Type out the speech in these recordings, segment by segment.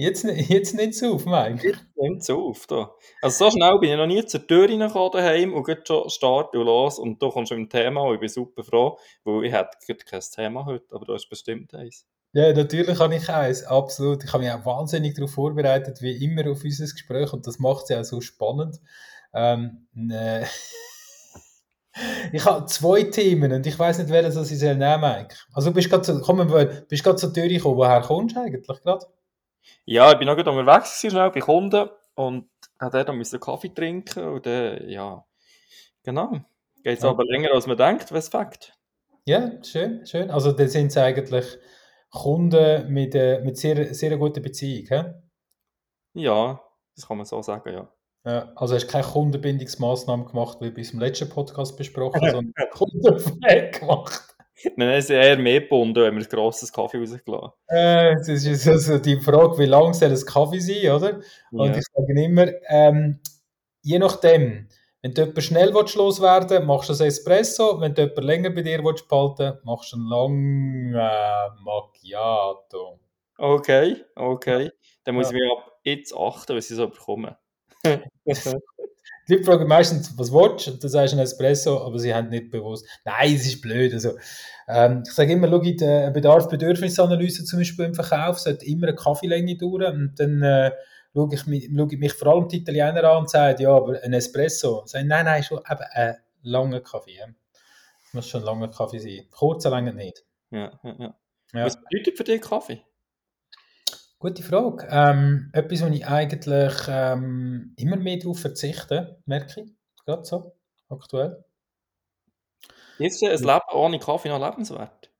Jetzt, jetzt nicht so auf, Mike. Jetzt nimmt es auf. Da. Also so schnell bin ich noch nie zur Tür reingekommen daheim und geht schon starten und los und du kommst mit dem Thema und ich bin super froh, weil ich hätte kein Thema heute, aber du hast bestimmt eins. Ja, natürlich habe ich eins, absolut. Ich habe mich auch wahnsinnig darauf vorbereitet, wie immer auf unser Gespräch und das macht es ja auch so spannend. Ähm, ne. ich habe zwei Themen und ich weiß nicht, welches ich soll nehmen Mike. Also bist gerade zu, komm, bist gerade zur Tür gekommen. Woher kommst du eigentlich gerade? Ja, ich bin noch gerade unterwegs gewesen, schnell bei Kunden und habe dort einen Kaffee trinken und dann, ja, genau. Geht es ja. aber länger, als man denkt, was Fakt. Ja, schön, schön. Also dann sind es eigentlich Kunden mit, äh, mit sehr, sehr guter Beziehung, he? Ja, das kann man so sagen, ja. Ja, also hast du keine Kundenbindungsmaßnahmen gemacht, wie bei unserem letzten Podcast besprochen, sondern Kundenpflege gemacht. Nein, es ist eher mehr gebunden, wenn wir ein grosses Kaffee rausgelassen äh, Das ist also die Frage, wie lang soll ein Kaffee sein, oder? Und ja. ich sage immer, ähm, je nachdem, wenn du jemanden schnell loswerden willst, machst du ein Espresso. Wenn du jemanden länger bei dir willst behalten machst du einen langen äh, Macchiato. Okay, okay. Dann muss ja. ich mir ab jetzt achten, was ich so bekomme. Die Leute fragen meistens, was willst du? Und dann sagst du ein Espresso, aber sie haben nicht bewusst. Nein, es ist blöd. Also, ähm, ich sage immer, schau, die Bedarf-Bedürfnisanalyse zum Beispiel im Verkauf sollte immer eine Kaffeelänge dauern und dann äh, schaue ich, mich, schaue ich mich vor allem die Italiener an und sage, ja, aber ein Espresso. Sage, nein, nein, schon eben ein langer Kaffee. Ja. muss schon ein langer Kaffee sein. Kurzer länger nicht. Ja, ja, ja. ja. Was bedeutet für dich Kaffee? Gute Frage. Ähm, etwas, wo ich eigentlich ähm, immer mehr darauf verzichte, merke ich. Gerade so, aktuell. Ist ein Leben ohne Kaffee noch lebenswert?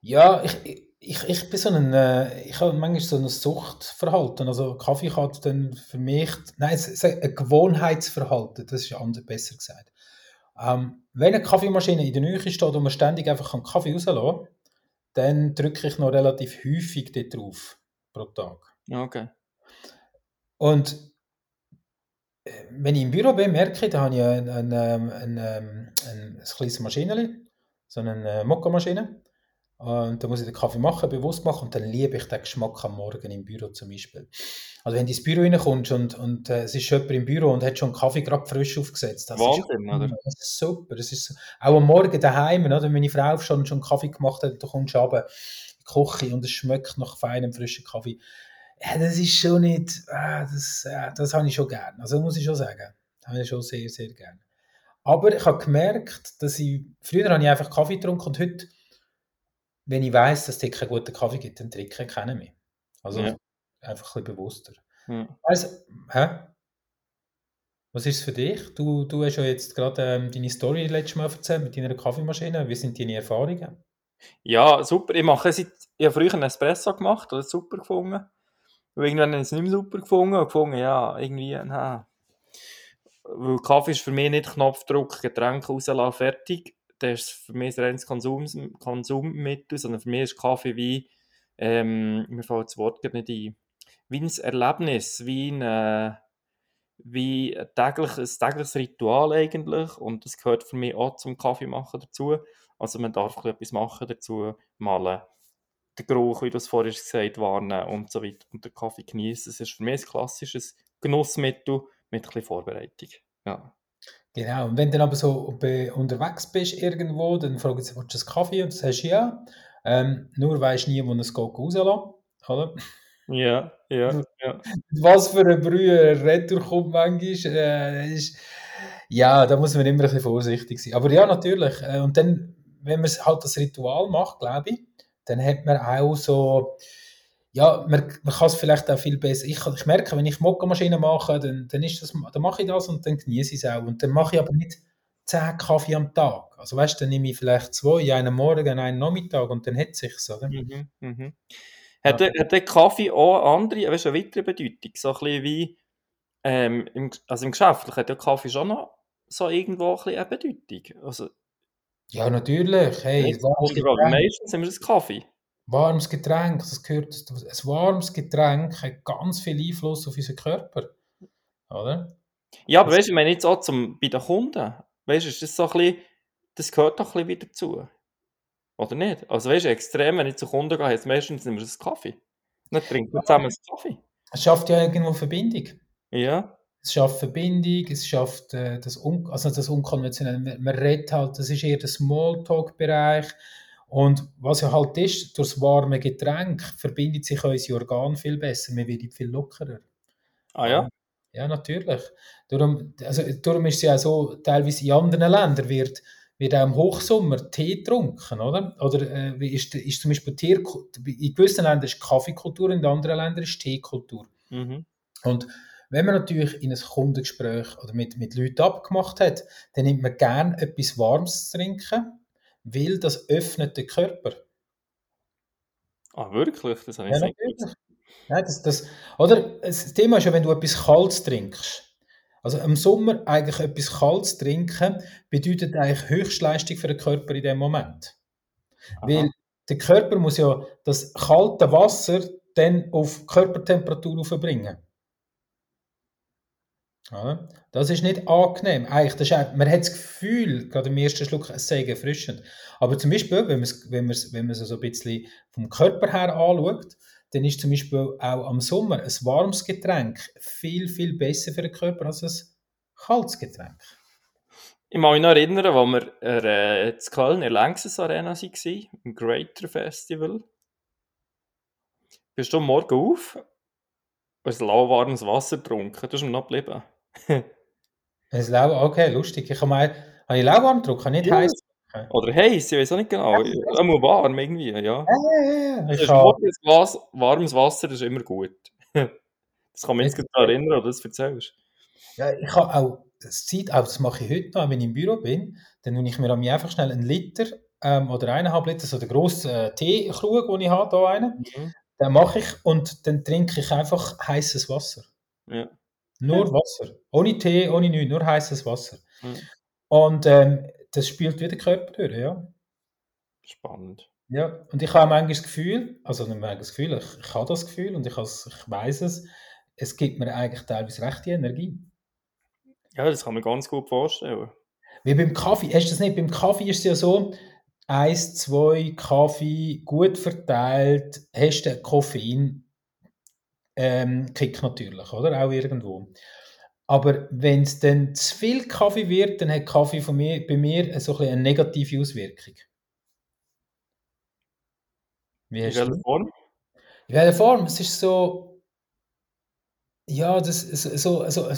Ja, ich, ich, ich bin so ein, äh, ich habe manchmal so ein Suchtverhalten. Also Kaffee hat dann für mich, nein, es ist ein Gewohnheitsverhalten, das ist anders, besser gesagt. Ähm, wenn eine Kaffeemaschine in der Nähe steht und man ständig einfach einen Kaffee rauslassen kann, dann drücke ich noch relativ häufig dort drauf pro Tag. Okay. Und äh, wenn ich im Büro bin, merke ich, da habe ich ein, ein, ein, ein, ein, ein kleines Maschinenchen, so eine Mokka-Maschine. Und dann muss ich den Kaffee machen, bewusst machen und dann liebe ich den Geschmack am Morgen im Büro zum Beispiel. Also wenn du ins Büro reinkommst und, und äh, es ist jemand im Büro und hat schon einen Kaffee gerade frisch aufgesetzt. Das Wahnsinn, ist, oder? Das ist super. Das ist, auch am Morgen daheim, oder? wenn meine Frau schon, schon Kaffee gemacht hat, du kommst runter in die Küche und es schmeckt nach feinem, frischen Kaffee. Ja, das ist schon nicht, äh, das, äh, das habe ich schon gern. Also muss ich schon sagen. Das habe ich schon sehr, sehr gern. Aber ich habe gemerkt, dass ich, früher habe ich einfach Kaffee getrunken und heute wenn ich weiß, dass es keinen guten Kaffee gibt, dann trinke ich keinen mehr. Also ja. einfach ein bisschen bewusster. Ja. Also, hä? Was ist es für dich? Du, du hast ja jetzt gerade ähm, deine Story letztes Mal erzählt mit deiner Kaffeemaschine. Wie sind deine Erfahrungen? Ja, super. Ich mache seit, ich habe früher einen Espresso gemacht, das super gefunden. Und irgendwann habe ich es nicht mehr super gefunden und gefunden, ja, irgendwie, na. Weil Kaffee ist für mich nicht Knopfdruck, Getränke rauslassen, fertig das ist für mich ein reines Konsum, Konsummittel, sondern für mich ist Kaffee wie, ähm, mir fällt das Wort nicht ein, wie ein Erlebnis, wie ein, äh, wie ein tägliches, ein tägliches Ritual eigentlich und das gehört für mich auch zum Kaffeemachen dazu. Also man darf etwas machen dazu, malen, den Geruch, wie du es vorhin gesagt hast, warnen und so weiter und den Kaffee genießen. Das ist für mich ein klassisches Genussmittel mit ein bisschen Vorbereitung. Ja. Genau, und wenn du dann aber so unterwegs bist irgendwo, dann fragen sie, willst du einen Kaffee? Und du sagst ja. Ähm, nur weisst nie, wo es geht rauslassen, oder? Ja, ja, ja. Was für ein Brühe Retour kommt manchmal, äh, ist, ja, da muss man immer ein bisschen vorsichtig sein. Aber ja, natürlich. Äh, und dann, wenn man halt das Ritual macht, glaube ich, dann hat man auch so, ja, man, man kann es vielleicht auch viel besser. Ich, ich merke, wenn ich Mokka-Maschine mache, dann, dann, ist das, dann mache ich das und dann genieße ich es auch. Und dann mache ich aber nicht 10 Kaffee am Tag. Also weißt du, dann nehme ich vielleicht zwei, einen Morgen, einen Nachmittag und dann hat es sich oder? Mhm, mhm. Hat, der, hat der Kaffee auch andere, weißt eine weitere Bedeutung? So ein bisschen wie, ähm, im, also im Geschäftlichen hat der Kaffee schon noch so irgendwo ein bisschen eine Bedeutung. Also, ja, natürlich. Hey, meistens haben wir das Kaffee warmes Getränk, das gehört, ein warmes Getränk hat ganz viel Einfluss auf unseren Körper. Oder? Ja, aber weißt du, ich meine jetzt auch zum, bei den Kunden, weißt du, ist das so ein bisschen, das gehört doch ein bisschen wieder dazu. Oder nicht? Also weißt du, extrem, wenn ich zu Kunden gehe, jetzt meistens immer das Kaffee. Dann trinken wir zusammen einen Kaffee. Es schafft ja irgendwo Verbindung. Ja. Es schafft Verbindung, es schafft äh, das, Un also das Unkonventionelle. Man, man redet halt, das ist eher der Smalltalk-Bereich. Und was ja halt ist, durch das warme Getränk verbindet sich unser Organ viel besser, man wird viel lockerer. Ah ja? Ja, natürlich. Darum, also, darum ist es ja auch so, teilweise in anderen Ländern wird, wird auch im Hochsommer Tee getrunken, oder? Oder äh, ist, ist zum Beispiel Tee, in gewissen Ländern ist Kaffeekultur, in anderen Ländern ist Teekultur. Mhm. Und wenn man natürlich in ein Kundengespräch oder mit, mit Leuten abgemacht hat, dann nimmt man gerne etwas Warmes zu trinken, weil das öffnet den Körper. Ah, wirklich? Das habe ich Ja, natürlich. Ja, das, das, oder das Thema ist ja, wenn du etwas Kaltes trinkst. Also im Sommer eigentlich etwas Kaltes trinken bedeutet eigentlich Höchstleistung für den Körper in dem Moment. Aha. Weil der Körper muss ja das kalte Wasser dann auf Körpertemperatur aufbringen. Das ist nicht angenehm. Eigentlich, das ist, man hat das Gefühl, gerade im ersten Schluck, es sei erfrischend. Aber zum Beispiel, wenn man es wenn man's, wenn man's so ein bisschen vom Körper her anschaut, dann ist zum Beispiel auch am Sommer ein warmes Getränk viel, viel besser für den Körper als ein kaltes Getränk. Ich kann mich noch erinnern, als wir äh, in Köln in der Längses Arena waren, im Greater Festival. Bist du Morgen auf ein lauwarmes Wasser getrunken? Du bist mir noch geblieben. Ein Lau okay, lustig. Ich habe mal, habe ich lauwarm getrunken, habe nicht Ja. heiß. Oder heiß, ich weiß auch nicht genau. Ja, Einmal warm irgendwie, ja. Ja, ja, ja. Ich ist habe, morgens was, warmes Wasser, ist immer gut. Das kann mich jetzt gerade erinnern, oder das erzählst. ja, ich habe auch, das, Zeit, auch das mache ich heute noch, wenn ich im Büro bin, dann nehme ich mir an mich einfach schnell einen Liter ähm, oder eineinhalb Liter, so den grossen äh, Teekrug, den ich habe, da einen, Mhm. den mache ich und dann trinke ich einfach heißes Wasser. Ja. Nur Wasser. Ohne Tee, ohne nichts, nur heißes Wasser. Mhm. Und ähm, das spielt wieder Körper durch, ja. Spannend. Ja, und ich habe manchmal das Gefühl, also nicht manchmal das Gefühl, ich, ich habe das Gefühl und ich, ich weiß es, es gibt mir eigentlich teilweise rechte Energie. Ja, das kann man ganz gut vorstellen. Wie beim Kaffee, hast du das nicht? Beim Kaffee ist es ja so, eins, zwei Kaffee gut verteilt, hast du Koffein, ähm, Kick natürlich, oder? Auch irgendwo. Aber wenn es dann zu viel Kaffee wird, dann hat Kaffee von mir, bei mir so ein bisschen eine negative Auswirkung. Wie In hast welcher du? Form? In welcher Form? Es ist so, ja, das, so, so, so,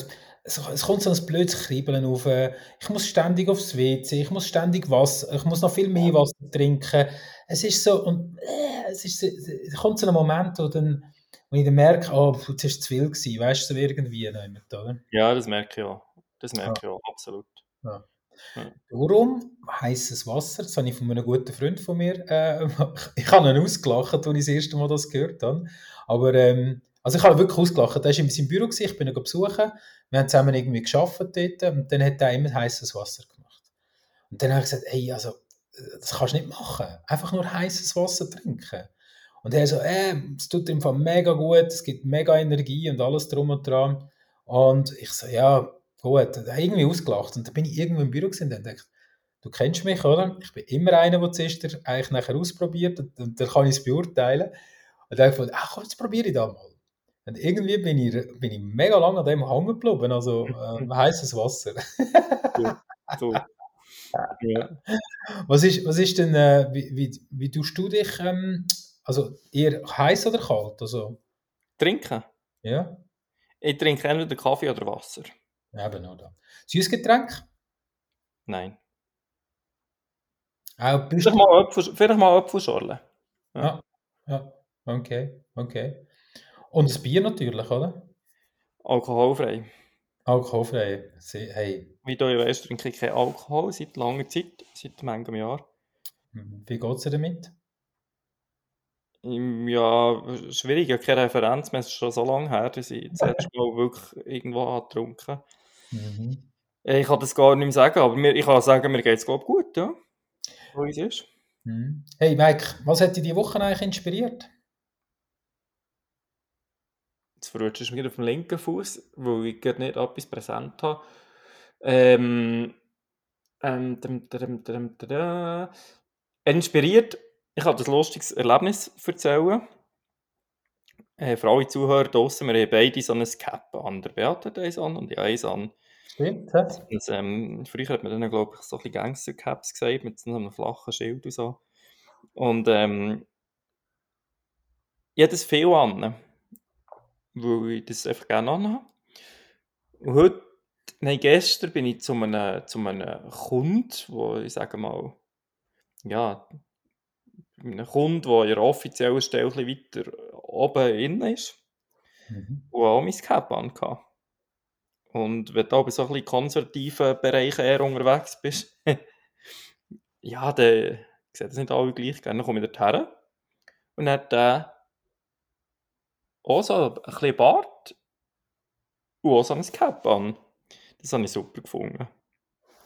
es kommt so ein blödes Kribbeln auf. Ich muss ständig aufs WC, ich muss ständig Wasser, ich muss noch viel mehr Wasser trinken. Es ist so, und äh, es, ist, es kommt so ein Moment, wo, dann, wo ich dann merke, oh, jetzt ist es zu viel gewesen, weißt du, so irgendwie jemand, oder? Ja, das merke ich auch. Das merke ich auch, absolut. Darum heißes Wasser, das habe ich von einem guten Freund von mir, äh, ich habe ihn ausgelacht, als ich das erste Mal das gehört habe. Aber, ähm, also ich habe ihn wirklich ausgelacht. Er war in seinem Büro, gewesen, ich bin ihn besuchen, wir haben zusammen irgendwie gearbeitet dort und dann hat er immer heißes Wasser gemacht. Und dann habe ich gesagt, ey, also, äh, das kannst du nicht machen. Einfach nur heißes Wasser trinken. Und er so, äh, es tut Fall mega gut, es gibt mega Energie und alles drum und dran. Und ich so, ja, gut, hat irgendwie ausgelacht. Und dann bin ich irgendwo im Büro gewesen und dachte, du kennst mich, oder? Ich bin immer einer, der zuerst eigentlich nachher ausprobiert und, und dann kann ich es beurteilen. Und dann habe ich ach komm, jetzt probiere ich das mal. Und irgendwie bin ich, bin ich mega lange an dem hängen geblieben, also ähm, heißes Wasser. So. Ja. Was ist, was ist denn, äh, wie, wie, wie tust du dich, ähm, also eher heiß oder kalt? Also, Trinken. ja, Ich trinke entweder Kaffee oder Wasser. eben da. Süßgetränk? Nein. Auch Vielleicht mal Apfel, vielleicht mal Apfelschorle. Ja, ja, okay, okay. Und das Bier natürlich, oder? Alkoholfrei. Alkoholfrei. Hey, Wie du ja weißt, trinke ich keinen Alkohol seit langer Zeit, seit manchem Jahr. wie geht es dir damit? Ja, schwierig, ich habe keine Referenz mehr, es ist schon so lange her, dass ich das letzte Mal wirklich irgendwo habe getrunken Mhm. Äh, Ich kann das gar nicht mehr sagen, aber mir, ich kann sagen, mir geht es gut, ja. Wo es ist. Mhm. Hey Mike, was hat dich diese Woche eigentlich inspiriert? Jetzt verrutschst du mich auf dem linken Fuß, weil ich gerade nicht etwas präsent habe. Ähm, ähm. Inspiriert, ich habe ein lustiges Erlebnis erzählen. äh, für alle Zuhörer draussen, wir haben beide so ein Cap an. Der Beat hat eins an und ich eins an. Stimmt, hä? Das, ähm, früher hat man dann, glaube ich, so ein bisschen Gangster-Caps gesagt, mit so einem flachen Schild und so. Und ähm, ich habe das viel an, weil ich das einfach gerne anhabe. Und heute, nein, gestern bin ich zu einem, zu einem Kunden, wo ich sage mal, ja, einem Kunden, der in der offiziellen Stelle ein bisschen weiter oben innen ist, Mhm. und auch mein Cap angehabt. Und wenn du aber so ein bisschen konservativen Bereich eher unterwegs bist, ja, dann sieht das nicht alle gleich. Dann komme ich dorthin und dann hat der auch so ein bisschen Bart und auch so ein Cap an. Das habe ich super gefunden.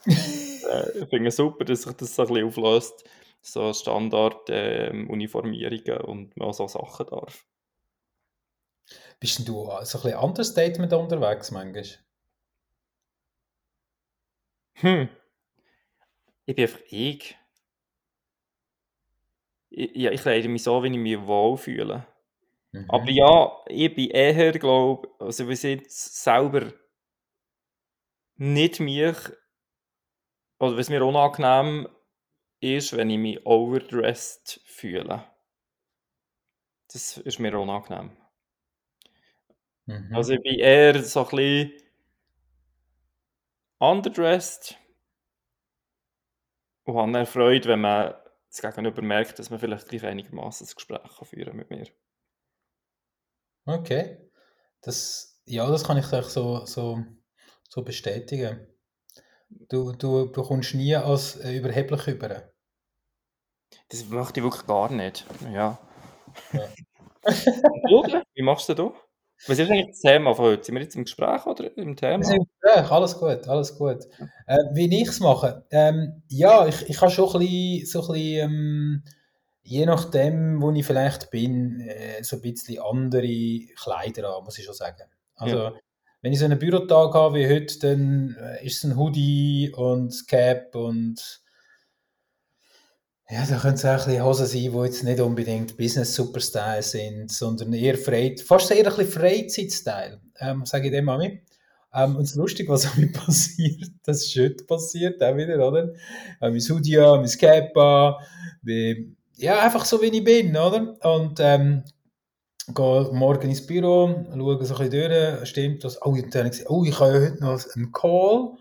äh, ich finde es super, dass sich das so ein bisschen auflöst. So Standard-Uniformierungen und man auch so Sachen darf. Bist denn du so ein bisschen Understatement unterwegs manchmal? Hm. Ich bin einfach ich. ich ja, ich kleide mich so, wie ich mich wohlfühle. Mhm. Aber ja, ich bin eher, glaube also wir sind selber nicht mich, oder was mir unangenehm ist, wenn ich mich overdressed fühle. Das ist mir unangenehm. Mhm. Also ich bin eher so ein bisschen underdressed und habe dann Freude, wenn man das Gegenüber merkt, dass man vielleicht gleich einigermaßen ein Gespräch führen mit mir. Okay. Das, ja, das kann ich euch so, so, so bestätigen. Du, du bekommst nie als äh, überheblich über. Das möchte ich wirklich gar nicht. Ja. Ja. Du? Wie machst du das? Was ist eigentlich das Thema von heute? Sind wir jetzt im Gespräch oder im Thema? Wir sind im Gespräch, alles gut, alles gut. Äh, wie ich es mache? Ähm, ja, ich, ich habe schon ein bisschen, so ein bisschen ähm, je nachdem, wo ich vielleicht bin, äh, so ein bisschen andere Kleider an, muss ich schon sagen. Also, wenn ich so einen Bürotag habe wie heute, dann äh, ist es ein Hoodie und Cap und ja, da können es auch ein bisschen Hosen sein, die jetzt nicht unbedingt Business Superstyle sind, sondern eher frei, fast eher ein Freizeitstyle, ähm, sage ich dem mal mit. Ähm, und das Lustige, was mir passiert, das ist heute passiert, auch wieder, oder? Äh, mein Hoodie mein Cap wie- ja, einfach so, wie ich bin, oder? Und ähm, gehe morgen ins Büro, schaue so ein bisschen durch, stimmt das? Oh, und dann ich oh, ich habe ja heute noch einen Call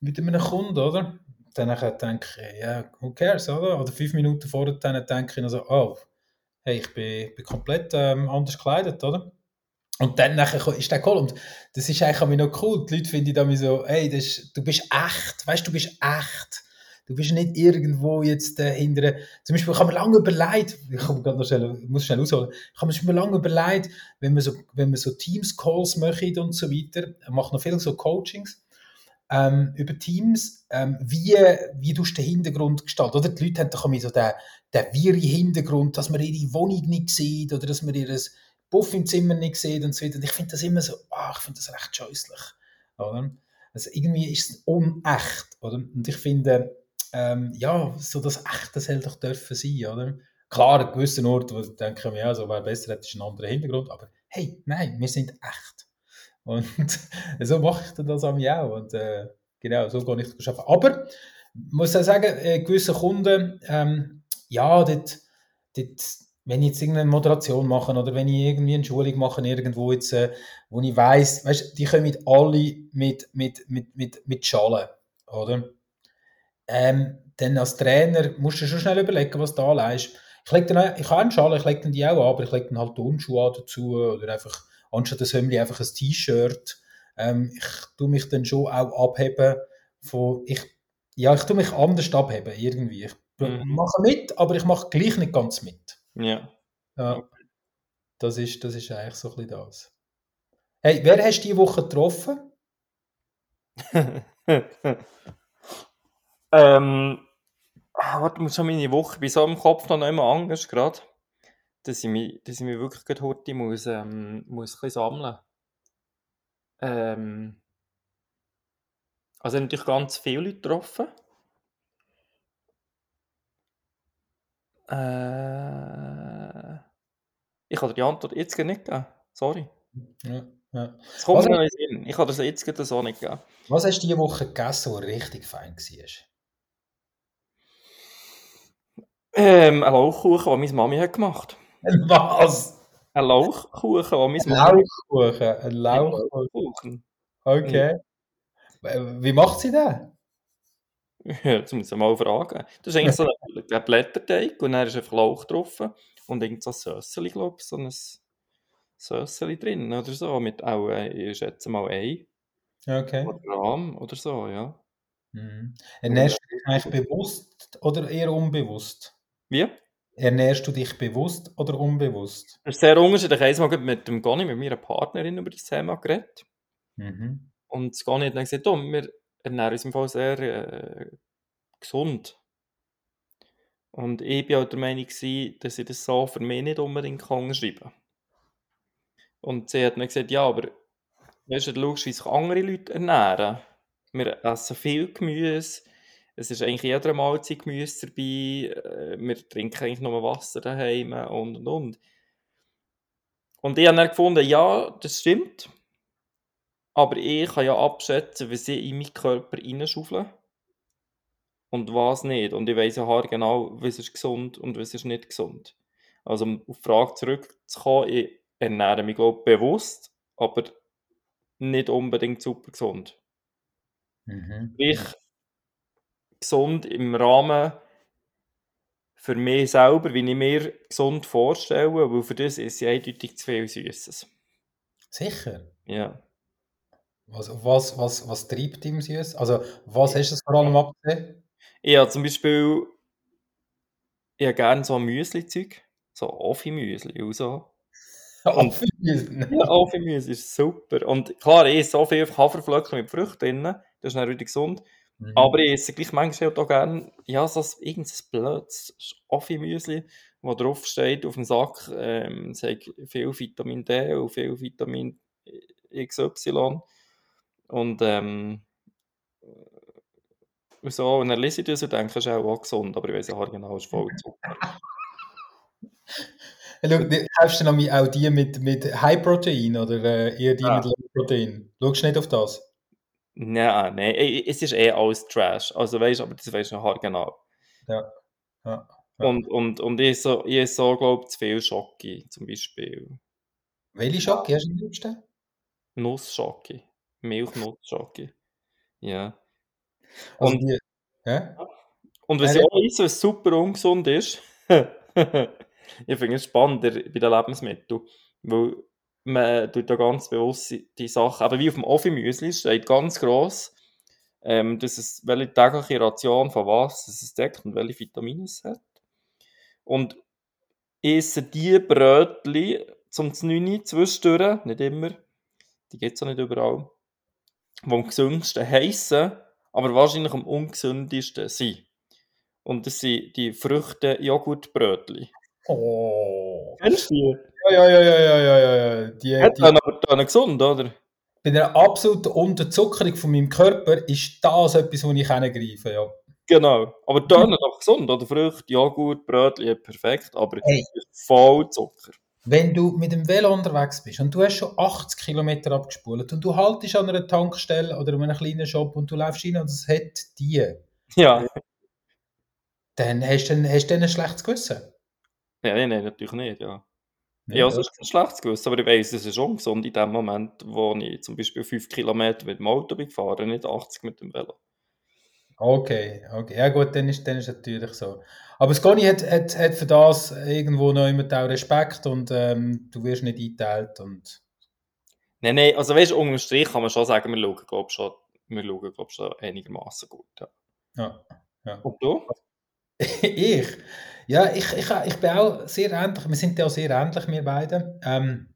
mit einem Kunden, oder? Dann denke ich, ja, who cares, oder? Oder fünf Minuten vorher dann denke ich noch oh, hey, ich bin, bin komplett ähm, anders gekleidet, oder? Und dann ist der Call und das ist eigentlich auch noch cool. Die Leute finden dann so, hey, das ist, du bist echt, weißt du, du bist echt. Du bist nicht irgendwo jetzt äh, hinter, zum Beispiel, ich habe mir lange überlegt, ich habe gerade noch schnell, muss schnell ausholen, ich habe mir lange überlegt, wenn man so, wenn man so Teams-Calls macht und so weiter, ich mache noch viel so Coachings, ähm, über Teams, ähm, wie, wie du den Hintergrund gestalten, oder? Die Leute haben doch so den, den wirren Hintergrund, dass man ihre Wohnung nicht sieht, oder dass man ihr Puff im Zimmer nicht sieht und so weiter. Und ich finde das immer so, ah, ich finde das recht scheußlich, oder? Also irgendwie ist es unecht, oder? Und ich finde, ähm, ja, so das Echt, das hätte doch dürfen sein, oder? Klar, an gewissen Ort, wo ich denke, ja, so wäre besser, hätte ich einen anderen Hintergrund, aber hey, nein, wir sind echt. Und so mache ich das am auch. Und äh, genau, so gehe ich arbeiten. Aber ich muss auch sagen, äh, gewisse Kunden, ähm, ja, dort, dort, wenn ich jetzt irgendeine Moderation mache oder wenn ich irgendwie eine Schulung mache irgendwo jetzt, äh, wo ich weiss, weißt, die kommen alle mit, mit, mit, mit, mit Schalen, oder? Ähm, dann als Trainer musst du schon schnell überlegen, was du anlegst. Ich, leg dann, ich habe einen Schal, ich lege dann die auch an, aber ich lege dann halt Turnschuhe an dazu oder einfach, anstatt das Hemd einfach ein T-Shirt. Ähm, ich tue mich dann schon auch abheben von, ich, ja, ich tue mich anders abheben, irgendwie. Ich Mhm. mache mit, aber ich mache gleich nicht ganz mit. Ja. Ja, das ist, das ist eigentlich so ein bisschen das. Hey, wer hast du diese Woche getroffen? ähm, warte, muss schon meine Woche, bin so im Kopf noch nicht mehr anders gerade, dass ich mich, dass ich mich wirklich gerade heute muss, ähm, muss ein bisschen sammeln. Ähm, also natürlich ganz viele Leute getroffen. Äh, Ich kann dir die Antwort jetzt nicht geben. Sorry. Ja, ja. Es kommt Was mir noch in Sinn. Ich kann dir das jetzt gerade so nicht geben. Was hast du diese Woche gegessen, was richtig fein war? Ähm, ein Lauchkuchen, den meine Mami hat gemacht. Was? Ein Lauchkuchen, den meine Ein Mami Lauchkuchen. Ein Lauchkuchen. Okay. Wie macht sie das? Ja, jetzt muss ich mal fragen. Das ist eigentlich so ein, ein Blätterteig und dann ist einfach Lauch drauf und irgend so ein Sösseli, glaube ich, so ein Sösseli drin oder so, mit auch, äh, ich schätze mal Ei Okay. oder Rahm oder so, ja. Mhm. Ernährst du dich eigentlich bewusst oder eher unbewusst? Wie? Ernährst du dich bewusst oder unbewusst? Das ist sehr unterschiedlich. Einmal gerade mit dem Goni, mit meiner Partnerin über das Thema geredet. Mhm. Und das Goni hat dann gesagt, oh, wir ernähren uns im Fall sehr äh, gesund. Und ich war auch der Meinung, dass ich das so für mich nicht unbedingt kann schreiben. Und sie hat dann gesagt, ja, aber weißt du, du schaust, wie sich andere Leute ernähren. Wir essen viel Gemüse, es ist eigentlich jeder Mahlzeit Gemüse dabei, äh, wir trinken eigentlich nur Wasser daheim und und und. Und ich habe dann gefunden, ja, das stimmt. Aber ich kann ja abschätzen, was ich in meinen Körper hineinschaufle und was nicht. Und ich weiss ja genau, was ist gesund und was ist nicht gesund. Also um auf die Frage zurückzukommen, ich ernähre mich glaube ich, bewusst, aber nicht unbedingt super gesund. Mhm. Sprich, gesund im Rahmen für mich selber, wie ich mir gesund vorstelle, weil für das ist ja eindeutig zu viel Süßes. Sicher. Ja. Was, was, was, was treibt im Süß? Also, was hast du vor allem abgesehen? Habe zum Beispiel ich habe gerne so Müsli-Zeug, so Offi-Müsli und so. Und- Ja, Offi-Müsli ist super. Und klar, ich esse so viel Haferflocken mit Früchten drin, das ist dann wieder gesund. Mhm. Aber ich esse gleich manchmal auch gerne, ja, so ein- irgendein blödes Offi-Müsli, wo drauf steht auf dem Sack, ähm, hat viel Vitamin D und viel Vitamin XY. Und, ähm, und so, und dann lese ich das und denke, es ist auch, auch gesund, aber ich weiß ja genau, es ist voll Zucker. Schau, kaufst du noch mi- auch die mit, mit High Protein oder äh, eher die Ja. mit Low Protein? Schaust du nicht auf das? Nein, nein, es ist eh alles Trash. Also weißt aber das weißt du genau. Ja. Ja. Und, und, und ich so, ich so glaube zu viel Schocke, zum Beispiel. Welche Schocke hast du am liebsten? Nussschocke. Milchnussschocke. Ja. Also Und- die, ja? Und was ja auch ist, was super ungesund ist, ich finde es spannend der- bei den Lebensmitteln, weil man tut da ganz bewusst die Sachen, aber wie auf dem Offi-Müsli steht ganz gross, ähm, dass es, welche tägliche Ration von was es deckt und welche Vitamine es hat. Und ich esse die Brötchen zum 9 zwischendurch, nicht immer, die gibt es auch nicht überall, die am gesündesten heissen, aber wahrscheinlich am ungesündesten sind. Und das sind die Früchte-Joghurtbrötchen. Oh. Kennst du die? Ja, ja, ja, ja, ja, ja, ja. Die, Hat die, dann aber dann gesund, oder? bei einer absoluten Unterzuckerung von meinem Körper ist das etwas, wo ich hingreife, ja. Genau. Aber dann doch gesund, oder? Früchte, Joghurt, Brötchen, ja, perfekt, aber Hey. voll Zucker. Wenn du mit dem Velo unterwegs bist und du hast schon 80 Kilometer abgespult und du haltest an einer Tankstelle oder in einem kleinen Shop und du läufst rein und es hat die, Ja. dann hast du hast du dann ein schlechtes Gewissen. Nein, nein, natürlich nicht, ja. Ja, Ja, es ist ein schlechtes Gewissen, aber ich weiss, es ist ungesund in dem Moment, wo ich zum Beispiel 5 Kilometer mit dem Auto bin gefahren, nicht 80 mit dem Velo. Okay, okay. Ja gut, dann ist, dann ist natürlich so. Aber Sconi hat, hat, hat für das irgendwo noch immer auch Respekt und ähm, du wirst nicht eingeteilt und Nein, nein, also weißt du, unterm Strich kann man schon sagen, wir schauen, glaube schon, wir schauen, glaub, schon einigermaßen gut. Ja. ja. Und du? ich? Ja, ich, ich, ich bin auch sehr ähnlich. Wir sind ja auch sehr ähnlich, wir beide. Ähm,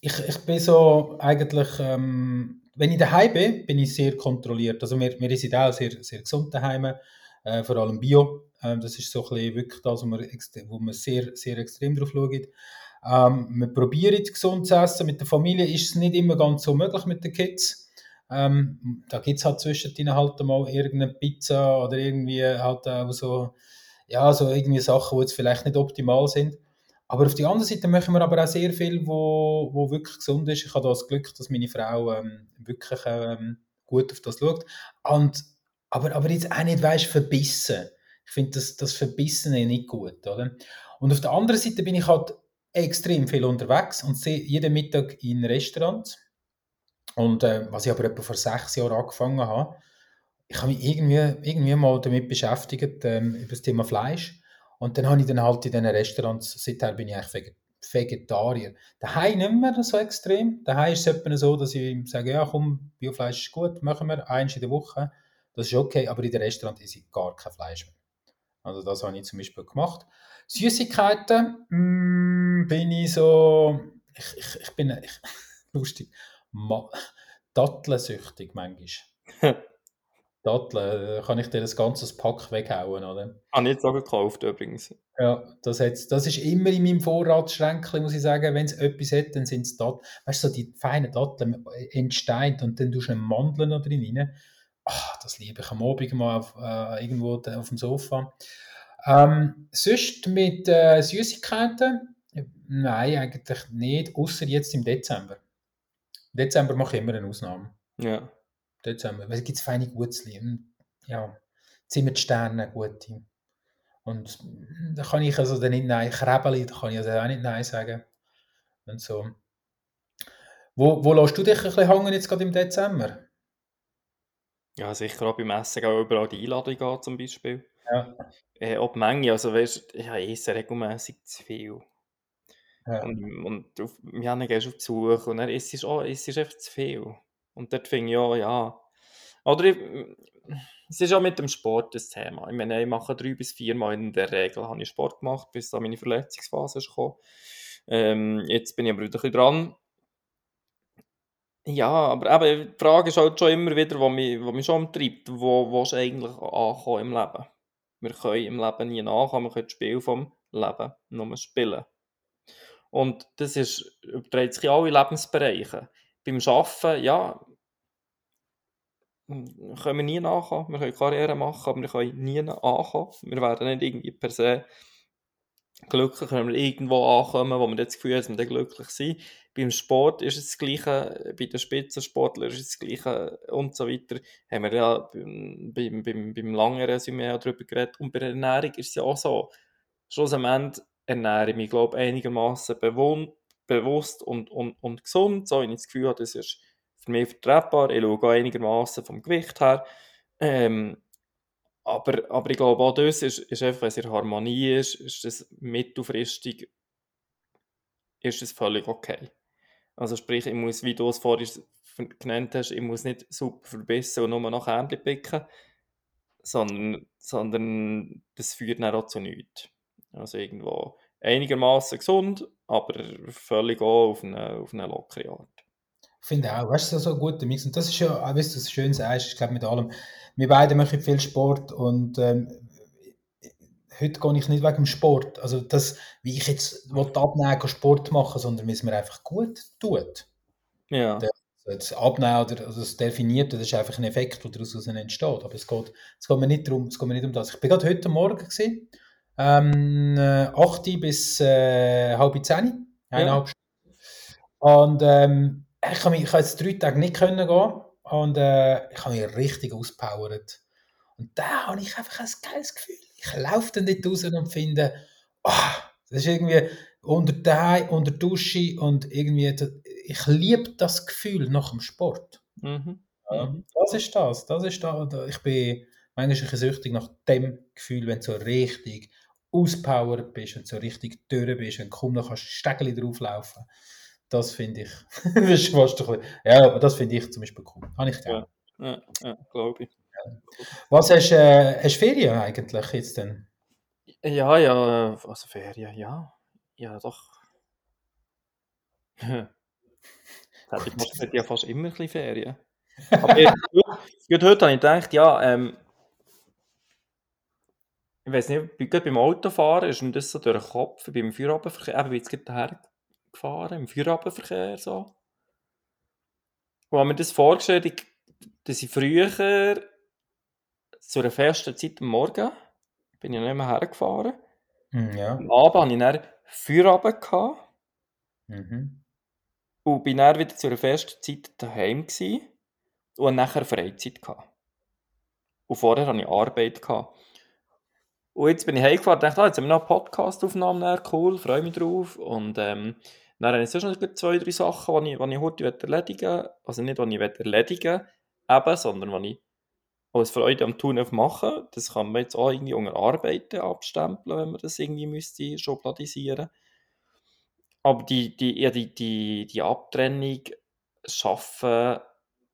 ich, ich bin so eigentlich, ähm, wenn ich daheim bin, bin ich sehr kontrolliert. Also wir, wir sind auch sehr, sehr gesund daheim, äh, vor allem Bio. Ähm, das ist so ein bisschen wirklich das, wo man, wo man sehr, sehr extrem drauf schaut. Ähm, wir probieren gesund zu essen. Mit der Familie ist es nicht immer ganz so möglich mit den Kids. Ähm, da gibt es halt zwischendrin halt mal irgendeine Pizza oder irgendwie halt auch so, ja, so irgendwie Sachen, die jetzt vielleicht nicht optimal sind. Aber auf der anderen Seite machen wir aber auch sehr viel, wo, wo wirklich gesund ist. Ich habe das Glück, dass meine Frau ähm, wirklich ähm, gut auf das schaut. Und, aber, aber jetzt auch nicht, weißt, verbissen. Ich finde das, das Verbissene nicht gut, oder? Und auf der anderen Seite bin ich halt extrem viel unterwegs und sehe jeden Mittag in Restaurants. Und äh, was ich aber etwa vor sechs Jahren angefangen habe, ich habe mich irgendwie, irgendwie mal damit beschäftigt, ähm, über das Thema Fleisch. Und dann habe ich dann halt in diesen Restaurants, seither bin ich eigentlich Vegetarier. Daheim nicht mehr so extrem. Daheim ist es etwa so, dass ich sage, ja komm, Biofleisch ist gut, machen wir, eins in der Woche. Das ist okay, aber in den Restaurants esse ich gar kein Fleisch mehr. Also das habe ich zum Beispiel gemacht. Süßigkeiten mm, bin ich so, ich, ich, ich bin, ich, lustig, Dattelsüchtig manchmal. Datteln, kann ich dir das ganze Pack weghauen, oder? Habe ich jetzt auch gekauft übrigens. Ja, das, hat's, das ist immer in meinem Vorratsschränkchen, muss ich sagen. Wenn es etwas hat, dann sind es Datteln. Weißt du, so die feinen Datteln entsteint und dann tust du eine Mandeln noch drin rein. Ach, das liebe ich am Abend mal auf, äh, irgendwo auf dem Sofa. Ähm, sonst mit äh, Süßigkeiten? Nein, eigentlich nicht, außer jetzt im Dezember. Dezember mache ich immer eine Ausnahme. Ja. Dezember. Weil es gibt feine Gutzli. Ja, Zimmer Sterne gute. Und da kann ich also dann nicht Nein, Krebeli, da kann ich also auch nicht Nein sagen. Und so. Wo, wo lässt du dich ein bisschen hängen jetzt gerade im Dezember? Ja, sicher auch beim Essen auch überall die Einladung an, zum Beispiel. Ja. Äh, ob Menge, also weißt du, ich esse regelmäßig zu viel. Ja. Und, und auf, ja, dann gehst du auf Besuch und dann isst du auch, isst du einfach zu viel. Und dort finde ich ja, ja. Oder ich, es ist auch mit dem Sport das Thema. Ich meine, ich mache drei bis vier Mal in der Regel habe ich Sport gemacht, bis dann meine Verletzungsphase ist gekommen. Ähm, jetzt bin ich aber wieder ein dran. Ja, aber eben, die Frage ist halt schon immer wieder, was mich, was mich schon umtreibt, wo willst du eigentlich ankommen im Leben? Wir können im Leben nie nachkommen, wir können das Spiel vom Leben nur spielen. Und das ist, überträgt sich in alle Lebensbereiche. Beim Arbeiten, ja, können wir nie nachkommen. Wir können Karriere machen, aber wir können nie ankommen. Wir werden nicht irgendwie per se glücklich, wenn wir irgendwo ankommen, wo wir das Gefühl haben, dass wir dann glücklich sind. Beim Sport ist es das Gleiche, bei den Spitzensportlern ist es das Gleiche und so weiter. Haben wir ja beim, beim, beim, langen Resümee darüber geredet. Und bei der Ernährung ist es ja auch so. Schlussendlich ernähre ich mich, glaube einigermaßen bewusst und, und, und gesund, so wie ich das Gefühl habe, das ist für mich vertretbar. Ich schaue auch einigermaßen vom Gewicht her. Ähm, aber, aber ich glaube, auch das ist, ist einfach, wenn es in Harmonie ist, ist das mittelfristig ist das völlig okay. Also sprich, ich muss, wie du es vorhin genannt hast, ich muss nicht super verbissen und nur noch Kernchen picken, sondern, sondern das führt dann auch zu nichts. Also irgendwo einigermaßen gesund, aber völlig auch auf eine, auf eine lockere Art. Ich finde auch, weißt du, so ein guter Mix. Und das ist ja, wie du es schön sagst, ich glaube mit allem, wir beide machen viel Sport und ähm, heute gehe ich nicht wegen dem Sport. Also das, wie ich jetzt abnehmen Sport machen, sondern wie es mir einfach gut tut. Ja. Das Abnehmen oder also das Definierte, das ist einfach ein Effekt, der daraus entsteht. Aber es geht, es geht mir nicht darum, es geht mir nicht um das. Ich bin gerade heute Morgen gesehen, ähm, 8 äh, bis äh, halb 10, eineinhalb ja. Stunden. Und ähm, ich habe jetzt drei Tage nicht können gehen und äh, ich habe mich richtig auspowert. Und da habe ich einfach ein geiles Gefühl. Ich laufe dann nicht raus und finde, oh, das ist irgendwie unter der, unter der Dusche und irgendwie, ich liebe das Gefühl nach dem Sport. Mhm. Ja, mhm. das ist das. Das ist da. Ich bin manchmal ein süchtig nach dem Gefühl, wenn du so richtig auspowert bist und so richtig durch bist und kaum noch kannst Stegeli drauflaufen. Das finde ich, das ist fast ein bisschen, ja, aber das finde ich zum Beispiel cool. Habe ich ja, ja, ja glaube ich. Was hast du, äh, hast Ferien eigentlich jetzt denn? Ja, ja, also Ferien, ja. Ja, doch. ich hätte ja fast immer ein bisschen Ferien. Aber jetzt, heute habe ich gedacht, ja, ähm, ich weiß nicht, gerade beim Autofahren ist mir das so durch den Kopf, beim Feierabendverkehr, eben wie jetzt gerade gefahren, im Feierabendverkehr so. Und habe mir das vorgestellt, dass ich früher zu einer festen Zeit am Morgen bin ich nicht mehr hergefahren. Hm, ja. Am Abend habe ich dann Feierabend gehabt Mhm. und bin dann wieder zu einer festen Zeit daheim gsi und nachher Freizeit gehabt. Und vorher hatte ich Arbeit. Gehabt. Und jetzt bin ich heimgefahren und dachte, ah, jetzt haben wir noch eine Podcast-Aufnahme, cool, freue mich drauf. Und ähm, dann habe ich sonst noch zwei, drei Sachen, die ich, ich heute erledigen will. Also nicht, die ich erledigen will, eben, sondern die ich als Freude am Tun mache. Das kann man jetzt auch irgendwie unter Arbeiten abstempeln, wenn man das irgendwie müsste schubladisieren Aber die, die, ja, die, die, die Abtrennung, Schaffen,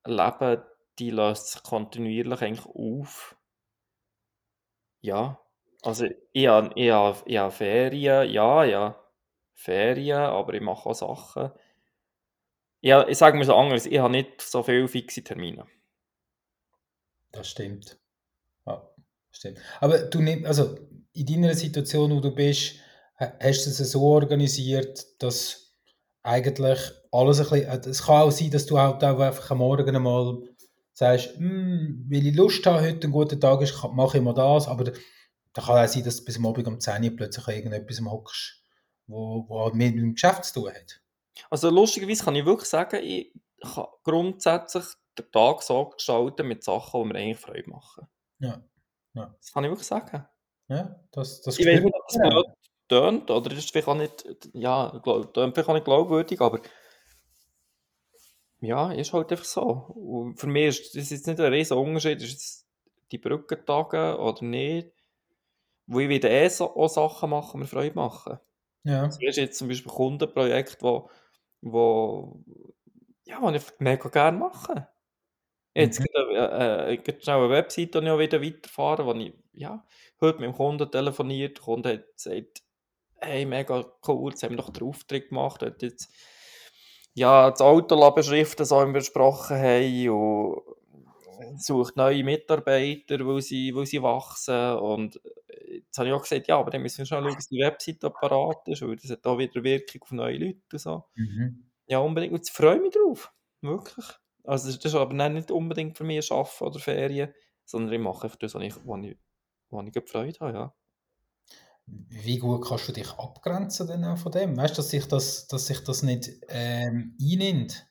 Leben, die löst sich kontinuierlich eigentlich auf. Ja, also habe, ich habe Ferien, ja, ja, Ferien, aber ich mache auch Sachen. Ja, ich sage mir so anders, ich habe nicht so viele fixe Termine. Das stimmt. Ja, stimmt. Aber du nimmst, also in deiner Situation, wo du bist, hast du es so organisiert, dass eigentlich alles ein bisschen, äh, es kann auch sein, dass du halt auch einfach am Morgen einmal sagst, hm, weil ich Lust habe, heute ein guter Tag ist, mache ich mal das, aber da kann auch sein, dass du bis am Abend um 10 Uhr plötzlich irgendetwas hockst, wo, wo halt mit dem Geschäft zu tun hat. Also lustigerweise kann ich wirklich sagen, ich kann grundsätzlich den Tag so gestalten mit Sachen, die mir eigentlich Freude machen. Ja. ja. Das kann ich wirklich sagen. Ja, das, das ich weiß nicht, ob das blöd tönt, oder das ist vielleicht auch nicht, ja, tönt vielleicht auch nicht glaubwürdig, aber ja, ist halt einfach so. Und für mich ist das jetzt nicht ein riesiger Unterschied, ist die Brückentage oder nicht. Wo ich wieder eh so, auch Sachen machen, die mir Freude machen. Ja. Das ist jetzt zum Beispiel ein Kundenprojekt, wo, wo, ja, wo ich mega gerne mache. Jetzt mhm. äh, äh, schnell eine Webseite die ich auch wieder weiterfahren, wo ich ja, heute mit dem Kunden telefoniert, der Kunde hat gesagt, hey, mega cool, jetzt haben wir doch den Auftritt gemacht, hat jetzt ja, das Auto beschriften, so wie wir besprochen haben, und sucht neue Mitarbeiter, weil sie, weil sie wachsen und jetzt habe ich auch gesagt, ja, aber dann müssen wir schon schauen, dass die Webseite parat ist, weil das hat auch wieder Wirkung auf neue Leute und so. Mhm. Ja, unbedingt, und ich freue mich drauf, wirklich. Also das ist aber nicht unbedingt für mich Arbeiten oder Ferien, sondern ich mache einfach das, was ich, was ich, was ich Freude habe, ja. Wie gut kannst du dich abgrenzen denn auch von dem? Weißt du, dass sich das, dass sich das nicht ähm, einnimmt?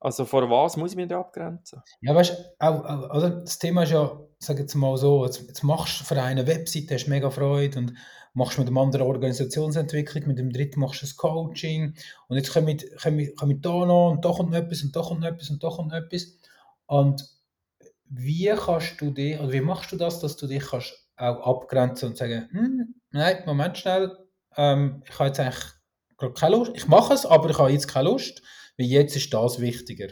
Also vor was muss ich mich da abgrenzen? Ja, weißt du, also das Thema ist ja, sag jetzt mal so, jetzt, jetzt machst du für eine Webseite, hast mega Freude und machst mit dem anderen Organisationsentwicklung, mit dem dritten machst du das Coaching und jetzt kommen kommen da noch und da kommt noch etwas und da kommt noch etwas und da kommt noch etwas. Und wie kannst du dich, oder wie machst du das, dass du dich kannst auch abgrenzen und sagen, hm, nein, Moment schnell, ähm, ich habe jetzt eigentlich keine Lust, ich mache es, aber ich habe jetzt keine Lust, weil jetzt ist das wichtiger.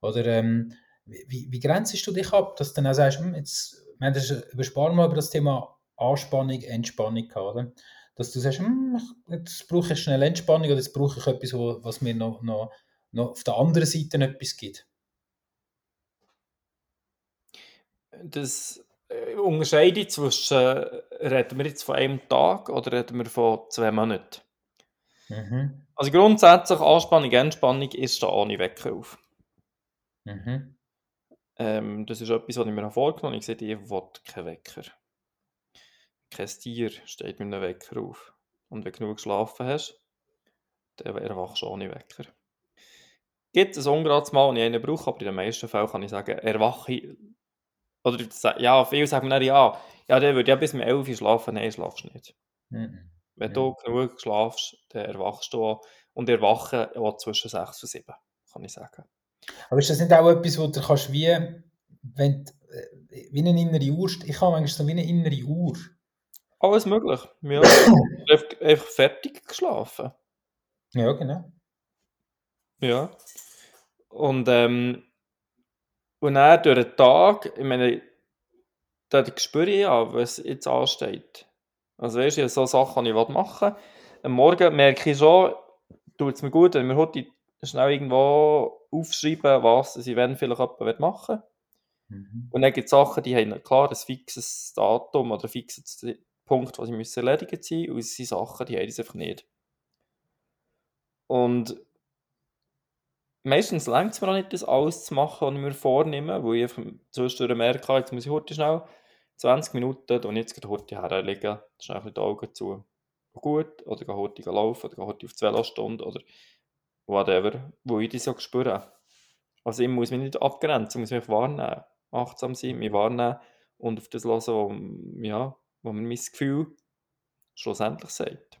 Oder ähm, wie, wie grenzt du dich ab, dass du dann auch sagst, hm, jetzt, wir haben übersparen mal über das Thema Anspannung, Entspannung gehabt, oder? Dass du sagst, hm, jetzt brauche ich schnell Entspannung oder jetzt brauche ich etwas, was mir noch, noch, noch auf der anderen Seite etwas gibt. Das äh, unterscheide zwischen, äh, reden wir jetzt von einem Tag oder reden wir von zwei Monaten? Mhm. Also grundsätzlich Anspannung, Entspannung ist da ohne Wecker auf. Mhm. Ähm, das ist etwas, was ich mir vorgenommen habe. Ich sehe, ich will keinen Wecker. Kein Tier steht mit einem Wecker auf. Und wenn du genug geschlafen hast, dann erwachst du ohne Wecker. Gibt es ein ungerades Mal, wenn ich einen brauche, aber in den meisten Fällen kann ich sagen, erwache Oder ja, viele sagen mir dann, ja, ja, der würde ja bis um 11 Uhr schlafen. Nein, schlafst du nicht. Mhm. Wenn du genug schlafst, dann erwachst du auch. Und erwachen auch zwischen 6 und 7, kann ich sagen. Aber ist das nicht auch etwas, wo du kannst wie, wenn, äh, wie eine innere Uhr, ich habe manchmal so wie eine innere Uhr. Alles möglich. Ja. einfach fertig geschlafen. Ja, genau. Ja. Und, ähm, und dann durch den Tag, ich meine, da spüre ich ja, was jetzt ansteht. Also weißt du, so Sachen, die ich machen. Am Morgen merke ich schon, tut es mir gut, wenn wir heute schnell irgendwo aufschreiben, was ich wenn vielleicht jemand machen will. Mhm. Und dann gibt es Sachen, die haben klar ein fixes Datum oder ein fixes Punkt, was müssen erledigen sein und es sind Sachen, die haben es einfach nicht. Und meistens längt es mir auch nicht, das alles zu machen, was ich mir vornehme, weil ich zwischendurch merke, jetzt muss ich heute schnell 20 Minuten und jetzt gerade heute herlegen, schnell die Augen zu gut, oder gehe heute laufen, oder gehe heute auf die Velostunde, oder whatever, wo ich das ja spüre. Also ich muss mich nicht abgrenzen, ich muss mich wahrnehmen, achtsam sein, mich wahrnehmen und auf das hören, was, ja, was mir mein Gefühl schlussendlich sagt.